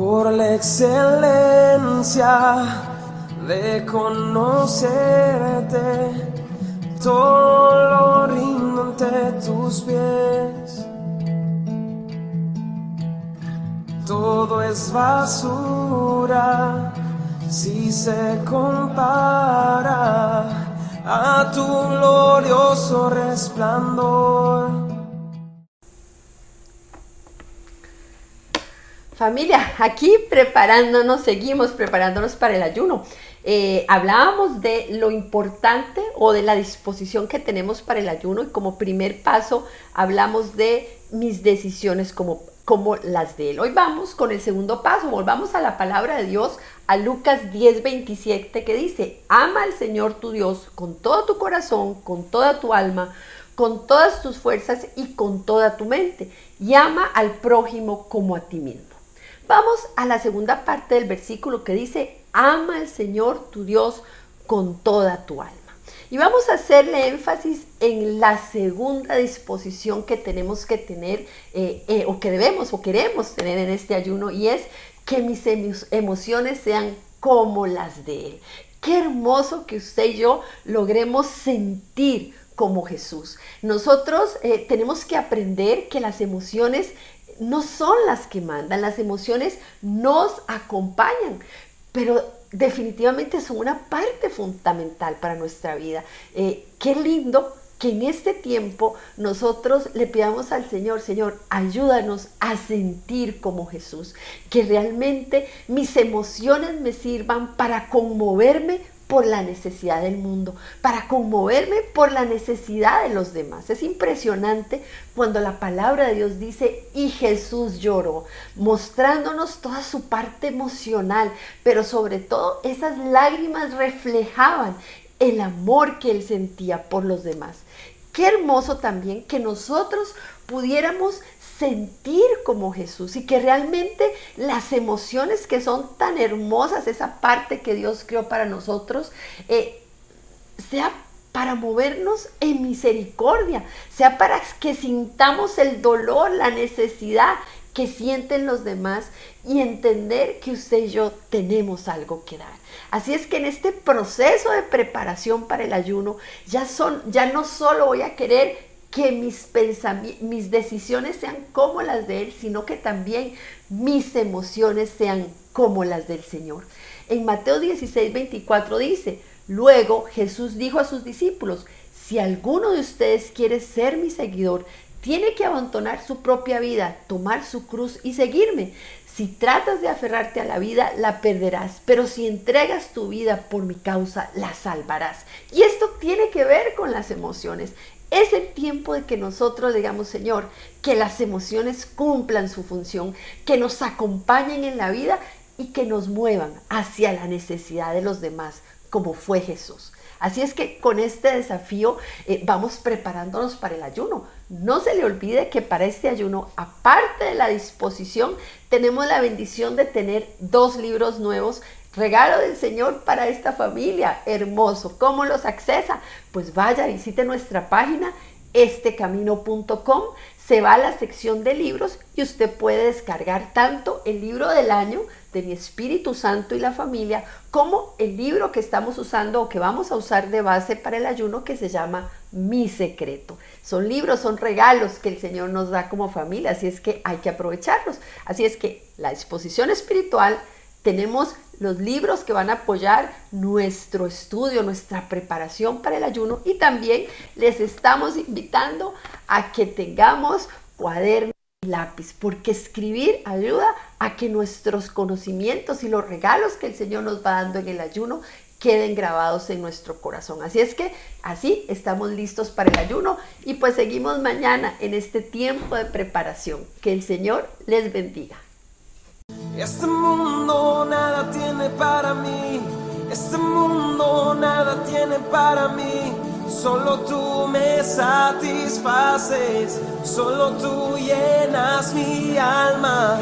por la excelencia de conocerte, todo lo rindo ante tus pies. Todo es basura si se compara a tu glorioso resplandor. Familia, aquí preparándonos, seguimos preparándonos para el ayuno. Eh, hablábamos de lo importante o de la disposición que tenemos para el ayuno y como primer paso hablamos de mis decisiones como, como las de él. Hoy vamos con el segundo paso, volvamos a la palabra de Dios, a Lucas 10, 27 que dice, ama al Señor tu Dios con todo tu corazón, con toda tu alma, con todas tus fuerzas y con toda tu mente, y ama al prójimo como a ti mismo. Vamos a la segunda parte del versículo que dice, ama al Señor tu Dios con toda tu alma. Y vamos a hacerle énfasis en la segunda disposición que tenemos que tener, eh, eh, o que debemos o queremos tener en este ayuno, y es que mis emociones sean como las de Él. Qué hermoso que usted y yo logremos sentir como Jesús. Nosotros eh, tenemos que aprender que las emociones no son las que mandan, las emociones nos acompañan, pero definitivamente son una parte fundamental para nuestra vida. Eh, qué lindo que en este tiempo nosotros le pidamos al Señor, Señor, ayúdanos a sentir como Jesús, que realmente mis emociones me sirvan para conmoverme por la necesidad del mundo, para conmoverme por la necesidad de los demás. Es impresionante cuando la palabra de Dios dice, y Jesús lloró, mostrándonos toda su parte emocional, pero sobre todo esas lágrimas reflejaban el amor que él sentía por los demás. Qué hermoso también que nosotros pudiéramos sentir como Jesús y que realmente las emociones que son tan hermosas, esa parte que Dios creó para nosotros, eh, sea para movernos en misericordia, sea para que sintamos el dolor, la necesidad que sienten los demás y entender que usted y yo tenemos algo que dar. Así es que en este proceso de preparación para el ayuno ya son ya no solo voy a querer que mis, mis decisiones sean como las de Él, sino que también mis emociones sean como las del Señor. En Mateo 16, 24 dice, luego Jesús dijo a sus discípulos, si alguno de ustedes quiere ser mi seguidor, tiene que abandonar su propia vida, tomar su cruz y seguirme. Si tratas de aferrarte a la vida, la perderás, pero si entregas tu vida por mi causa, la salvarás. Y esto tiene que ver con las emociones. Es el tiempo de que nosotros digamos, Señor, que las emociones cumplan su función, que nos acompañen en la vida y que nos muevan hacia la necesidad de los demás, como fue Jesús. Así es que con este desafío eh, vamos preparándonos para el ayuno. No se le olvide que para este ayuno, aparte de la disposición, tenemos la bendición de tener dos libros nuevos Regalo del Señor para esta familia. Hermoso. ¿Cómo los accesa? Pues vaya, visite nuestra página estecamino.com, se va a la sección de libros y usted puede descargar tanto el libro del año de mi Espíritu Santo y la familia, como el libro que estamos usando o que vamos a usar de base para el ayuno que se llama Mi Secreto. Son libros, son regalos que el Señor nos da como familia, así es que hay que aprovecharlos. Así es que la disposición espiritual, tenemos los libros que van a apoyar nuestro estudio, nuestra preparación para el ayuno y también les estamos invitando a que tengamos cuaderno y lápiz, porque escribir ayuda a que nuestros conocimientos y los regalos que el Señor nos va dando en el ayuno queden grabados en nuestro corazón. Así es que así estamos listos para el ayuno y pues seguimos mañana en este tiempo de preparación. Que el Señor les bendiga. Este mundo nada tiene para mí, este mundo nada tiene para mí. Solo tú me satisfaces, solo tú llenas mi alma.